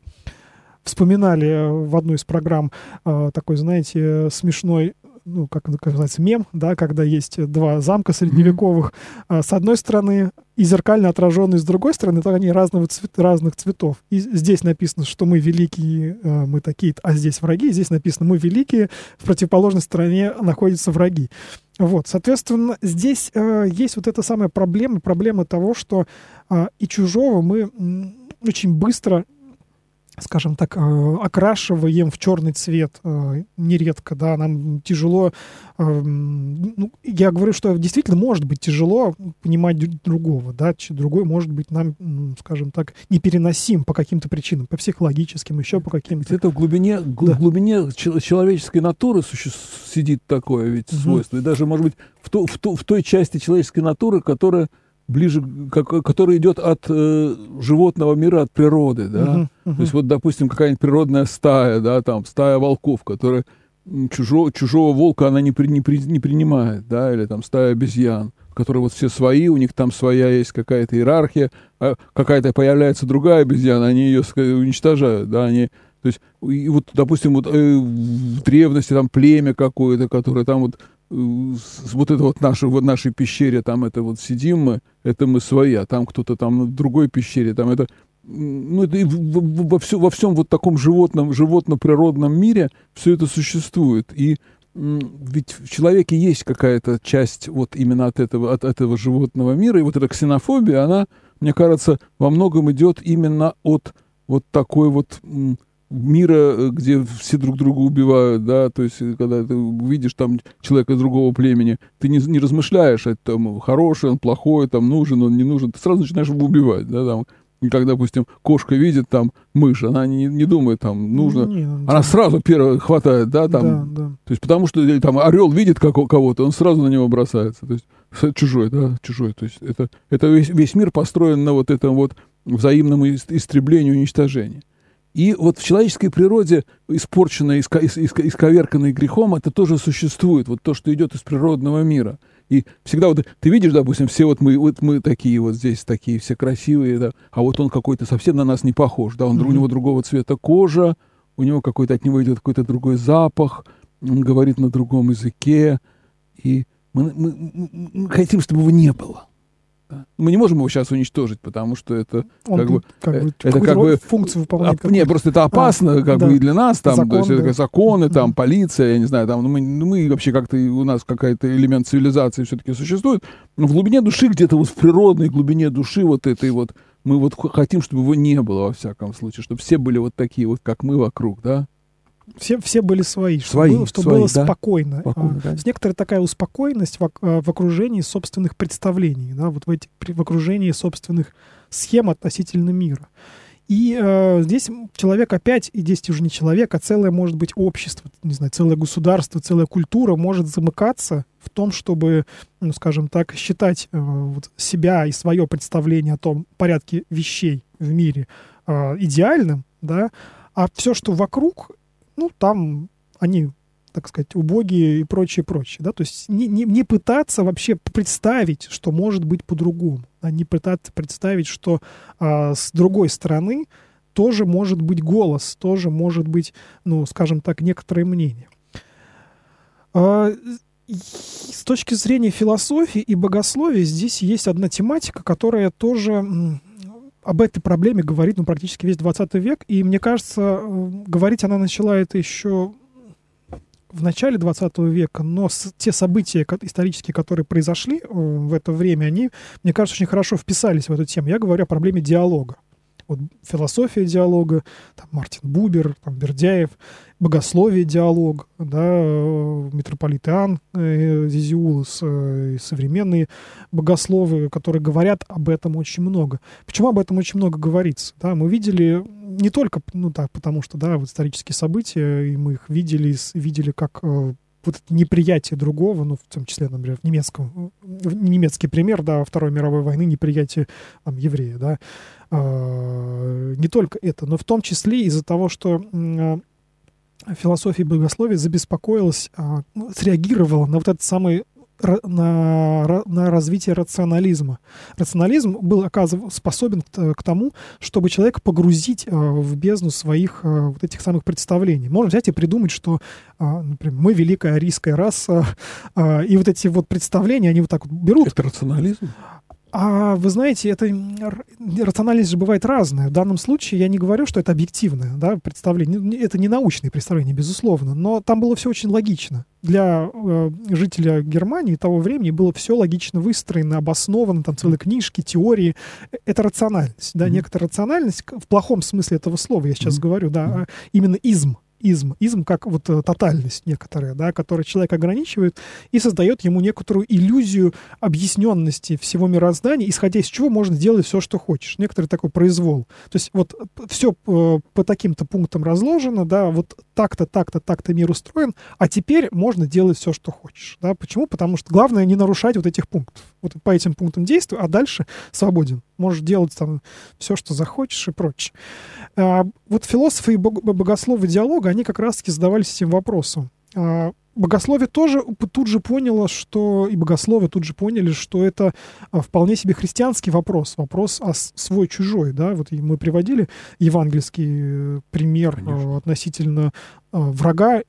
вспоминали э, в одну из программ э, такой, знаете, смешной ну, как называется, мем, да, когда есть два замка средневековых. Mm-hmm. С одной стороны и зеркально отраженные с другой стороны, то они разного цвет, разных цветов. И здесь написано, что мы великие, а, мы такие, а здесь враги. Здесь написано, мы великие, в противоположной стороне находятся враги. Вот, соответственно, здесь э, есть вот эта самая проблема, проблема того, что э, и чужого мы очень быстро скажем так, э, окрашиваем в черный цвет э, нередко, да, нам тяжело, э, ну, я говорю, что действительно может быть тяжело понимать другого, да, другой может быть нам, скажем так, непереносим по каким-то причинам, по психологическим, еще по каким-то. Это в глубине, да. в глубине человеческой натуры сидит такое ведь угу. свойство, и даже, может быть, в, то, в, то, в той части человеческой натуры, которая ближе, как, который идет от э, животного мира, от природы, да. Uh-huh, uh-huh. То есть вот, допустим, какая-нибудь природная стая, да, там стая волков, которая чужого, чужого волка она не, при, не, при, не принимает, да, или там стая обезьян, которые вот все свои, у них там своя есть какая-то иерархия, а какая-то появляется другая обезьяна, они ее уничтожают, да, они то есть, и вот, допустим, вот, э, в древности там племя какое-то, которое там вот вот это вот наше, в нашей пещере, там это вот сидим мы, это мы свои, а там кто-то там в другой пещере, там это, ну, это во, все, во всем вот таком животном, животно-природном мире все это существует. И ведь в человеке есть какая-то часть вот именно от этого, от этого животного мира, и вот эта ксенофобия, она, мне кажется, во многом идет именно от вот такой вот мира, э, где все друг друга убивают, да, то есть, э, когда ты видишь там человека другого племени, ты не, не размышляешь, это там хороший, он плохой, там нужен, он не нужен, ты сразу начинаешь его убивать, да, там, и когда, допустим, кошка видит там мышь, она не, не думает, там, нужно, не, ну, она да. сразу первая хватает, да, там, да, да. то есть, потому что э, там орел видит как, кого-то, он сразу на него бросается, то есть, чужой, да, чужой, то есть, это, это весь, весь мир построен на вот этом вот взаимном истреблении, уничтожении. И вот в человеческой природе, испорченной, иск, иск, исковерканной грехом, это тоже существует, вот то, что идет из природного мира. И всегда вот ты видишь, допустим, все вот мы, вот мы такие вот здесь, такие все красивые, да, а вот он какой-то совсем на нас не похож, да, он, mm-hmm. у него другого цвета кожа, у него какой-то от него идет какой-то другой запах, он говорит на другом языке, и мы, мы, мы хотим, чтобы его не было. Мы не можем его сейчас уничтожить, потому что это Он как бы, как бы, это как бы функцию выполняет. А, нет, просто это опасно, а, как да. бы и для нас там, Закон, то есть да. это законы, там полиция, я не знаю, там ну, мы, ну, мы вообще как-то у нас какая-то элемент цивилизации все-таки существует, но в глубине души где-то вот в природной глубине души вот этой вот мы вот хотим, чтобы его не было во всяком случае, чтобы все были вот такие вот, как мы вокруг, да все, все были свои, чтобы свои, было, чтобы свои, было да. спокойно. спокойно а, да. Некоторая такая успокоенность в, а, в окружении собственных представлений, да, вот в, эти, в окружении собственных схем относительно мира. И э, здесь человек опять, и здесь уже не человек, а целое, может быть, общество, не знаю, целое государство, целая культура может замыкаться в том, чтобы, ну, скажем так, считать э, вот себя и свое представление о том порядке вещей в мире э, идеальным, да, а все, что вокруг, ну, там они так сказать, убогие и прочее, прочее, да, то есть не, не, не пытаться вообще представить, что может быть по-другому, а не пытаться представить, что а, с другой стороны тоже может быть голос, тоже может быть, ну, скажем так, некоторое мнение. А, с точки зрения философии и богословия здесь есть одна тематика, которая тоже об этой проблеме говорит ну, практически весь 20 век, и мне кажется, э, говорить она начала это еще в начале 20 века, но с, те события исторические, которые произошли э, в это время, они, мне кажется, очень хорошо вписались в эту тему. Я говорю о проблеме диалога. Вот философия диалога, там Мартин Бубер, там Бердяев, богословие диалог, да, э, митрополит Иоанн э, Зизиулос, э, современные богословы, которые говорят об этом очень много. Почему об этом очень много говорится? Да, мы видели не только, ну да, потому что, да, вот исторические события, и мы их видели, видели как вот это неприятие другого, ну, в том числе, например, в немецком, немецкий пример, да, Второй мировой войны, неприятие там, еврея, да, а, не только это, но в том числе из-за того, что а, философия богословия забеспокоилась, а, ну, среагировала на вот этот самый на, на развитие рационализма. Рационализм был оказывается способен к, тому, чтобы человека погрузить э, в бездну своих э, вот этих самых представлений. Можно взять и придумать, что, например, мы великая арийская раса, и вот эти вот представления, они вот так вот берут. Это рационализм? А вы знаете, это рациональность же бывает разная. В данном случае я не говорю, что это объективное да, представление. Это не научное представление, безусловно. Но там было все очень логично. Для э, жителя Германии того времени было все логично выстроено, обосновано, там целые книжки, теории. Э, Это рациональность. Да, Мгм. некоторая рациональность, в плохом смысле этого слова, я сейчас Мгм. говорю, да, а именно изм. Изм. Изм как вот э, тотальность некоторая, да, которая человек ограничивает и создает ему некоторую иллюзию объясненности всего мироздания, исходя из чего можно делать все, что хочешь. Некоторый такой произвол. То есть вот все по таким-то пунктам разложено, да, вот так-то, так-то, так-то мир устроен, а теперь можно делать все, что хочешь. Да. Почему? Потому что главное не нарушать вот этих пунктов. Вот по этим пунктам действуй, а дальше свободен. Можешь делать там все, что захочешь и прочее. А, вот философы и бог- богословы диалога, они как раз-таки задавались этим вопросом. А, Богословие тоже тут же поняло, что и богословы тут же поняли, что это а, вполне себе христианский вопрос, вопрос о свой-чужой, да, вот мы приводили евангельский э, пример Конечно. а, относительно а, врага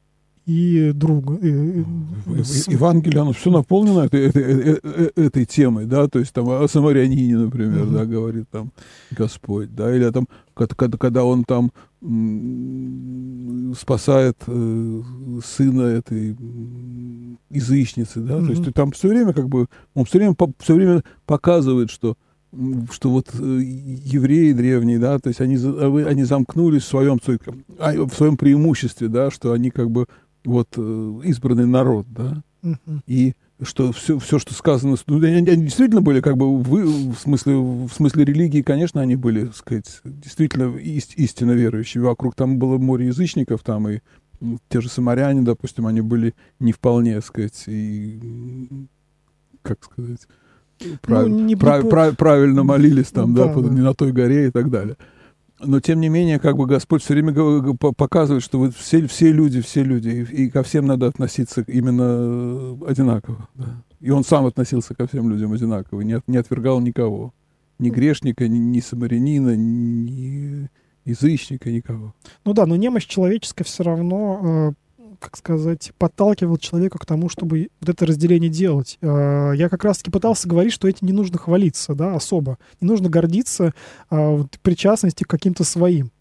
и друга. э, э, в- Евангелие, оно все наполнено этой, этой, э- э- этой темой, да, то есть там о самарянине, например, Мгм. да, говорит там Господь, да, или там, когда, когда- он там спасает э, сына этой язычницы, да, то Мгм. есть там все время как бы, он все время, все время показывает, что что вот э, евреи древние, да, то есть они, а они замкнулись в своем, в своем преимуществе, да, что они как бы вот э, избранный народ, да, Мгм. и что все, все что сказано, ну, они, они действительно были как бы вы, в смысле в смысле религии, конечно, они были, так сказать, действительно ист- истинно верующие. Вокруг там было море язычников, там и м, те же самаряне, допустим, они были не вполне, так сказать, и как сказать, прав- Ну, не прав- прав- правильно молились там, да, Да, под- да. не на той горе и так далее. Но тем не менее, как бы Господь все время показывает, что вот все, все люди, все люди, и, и ко всем надо относиться именно э, одинаково. да. И он сам относился ко всем людям одинаково, не, от- не отвергал никого. Ни грешника, ни, ни самарянина, ни язычника, никого. Ну да, но немощь человеческая все равно, э, как сказать, подталкивала человека к тому, чтобы вот это разделение делать. Э, я как раз-таки пытался говорить, что этим не нужно хвалиться, да, особо. Не нужно гордиться вот, причастности к каким-то своим.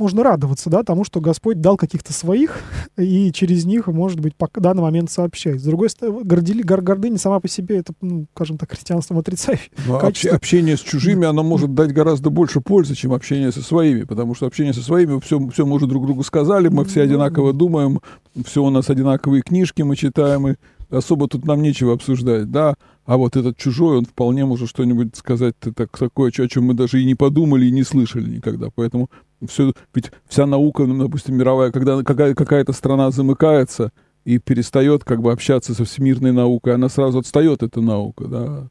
Можно радоваться, да, тому, что Господь дал каких-то своих, и через них, может быть, по данный момент сообщать. С другой стороны, гордили- гор- гордыня сама по себе, это, ну, скажем так, христианством отрицающее. Но обще- Качество- общение с чужими, оно может дать гораздо больше пользы, чем общение со своими, потому что общение со своими, все, все мы уже друг другу сказали, мы все Ну, одинаково думаем, все у нас одинаковые книжки мы читаем, и особо тут нам нечего обсуждать, да, а вот этот чужой, он вполне может что-нибудь сказать так, такое, о чем мы даже и не подумали, и не слышали никогда, поэтому все, ведь вся наука, ну, допустим, мировая, когда какая- какая-то страна замыкается и перестает как бы общаться со всемирной наукой, она сразу отстает, эта наука, да.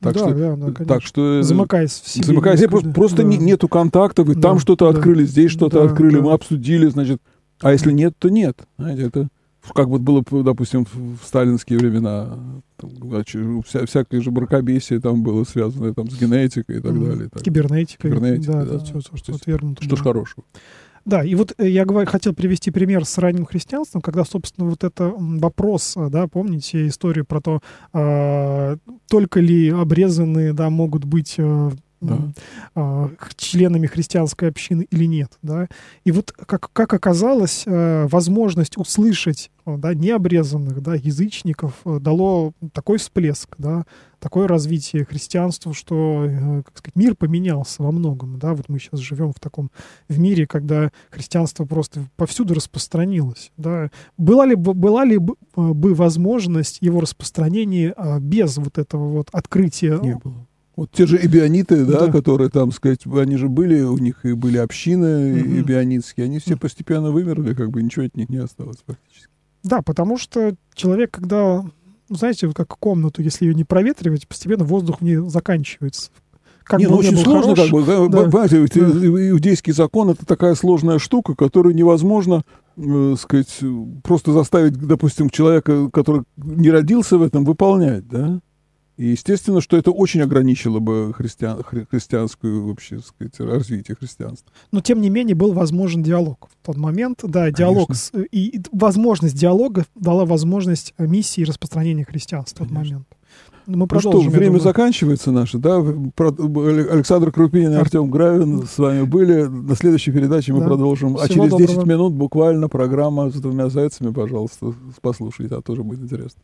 Так да, что, да, конечно. так что э, Замыкаясь в себе. замыкаясь, несколько, просто, просто да. не- нету контактов, и Да, там что-то да. открыли, здесь что-то Да, открыли, да. мы обсудили, значит, а если нет, то нет. Знаете, это как вот было, допустим, в сталинские времена, там, вся, всякое же бракобесие там было связано там, с генетикой и так Мгм. далее. так. Кибернетика. Кибернетика, да, да. да, всё, То что есть отвергнуто Что ж было. хорошего. Да, и вот э, я хотел привести пример с ранним христианством, когда, собственно, вот это вопрос, а, да, помните историю про то, а, только ли обрезанные, да, могут быть э, Да. а, членами христианской общины или нет, да. И вот как, как оказалось, э, возможность услышать, да, необрезанных, да, язычников э, дало такой всплеск, да, такое развитие христианства, что, э, как сказать, мир поменялся во многом, да, вот мы сейчас живем в таком в мире, когда христианство просто повсюду распространилось. Да. Была ли, бы- была ли бы, бы возможность его распространения а, без вот этого вот открытия? Не было. Вот те же эбиониты, да, Да. которые там, сказать, они же были, у них и были общины Мгм. эбионитские, они все постепенно вымерли, как бы ничего от них не осталось практически. Да, потому что человек, когда, ну, знаете, вот как комнату, если ее не проветривать, постепенно воздух в ней заканчивается. Как не, ну очень был сложно, хорош, как бы, да, да, понимаете, ведь, да. э, иудейский закон это такая сложная штука, которую невозможно, э, сказать, э, просто заставить, допустим, человека, который не родился в этом, выполнять, да. И естественно, что это очень ограничило бы христиан, хри- христианскую вообще, так сказать, развитие христианства. Но, тем не менее, был возможен диалог в тот момент. Да, диалог Конечно. с, и, и возможность диалога дала возможность э, миссии распространения христианства в тот момент. Мы Ну что, продолжим. время думаю. заканчивается наше, да? Александр Крупинин и Ар- Артем Гравин с вами были. На следующей передаче мы Да. продолжим. А Всего через 10 доброго. минут буквально программа с двумя зайцами, пожалуйста, послушайте, а тоже будет интересно.